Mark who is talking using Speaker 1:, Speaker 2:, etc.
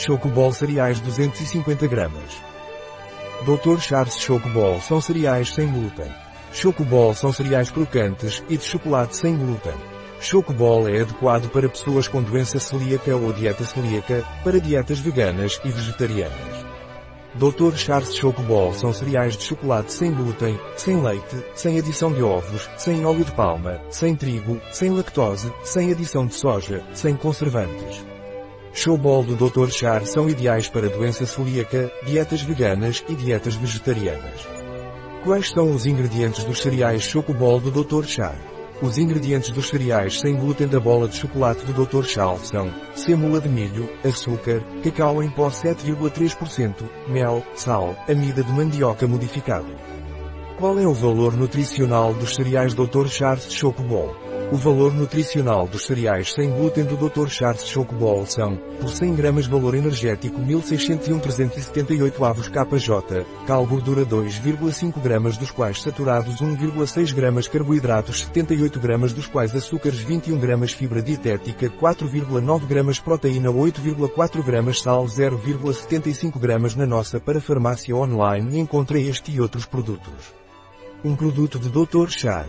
Speaker 1: Chocobol cereais 250 gramas. Dr. Charles Chocobol são cereais sem glúten. Chocobol são cereais crocantes e de chocolate sem glúten. Chocobol é adequado para pessoas com doença celíaca ou dieta celíaca, para dietas veganas e vegetarianas. Dr. Charles Chocobol são cereais de chocolate sem glúten, sem leite, sem adição de ovos, sem óleo de palma, sem trigo, sem lactose, sem adição de soja, sem conservantes. Showball do Dr. Char são ideais para doença celíaca, dietas veganas e dietas vegetarianas. Quais são os ingredientes dos cereais Chocobol do Dr. Char? Os ingredientes dos cereais sem glúten da bola de chocolate do Dr. Charles são sêmula de milho, açúcar, cacau em pó 7,3%, mel, sal, amida de mandioca modificado. Qual é o valor nutricional dos cereais Dr. Charles Chocobol? O valor nutricional dos cereais sem glúten do Dr. Charles Chocobol são, por 100 gramas valor energético 1601 avos kJ, cal gordura 2,5 gramas dos quais saturados 1,6 gramas carboidratos 78 gramas dos quais açúcares 21 gramas fibra dietética 4,9 gramas proteína 8,4 gramas sal 0,75 gramas na nossa para farmácia online encontre este e outros produtos. Um produto de Dr. Char.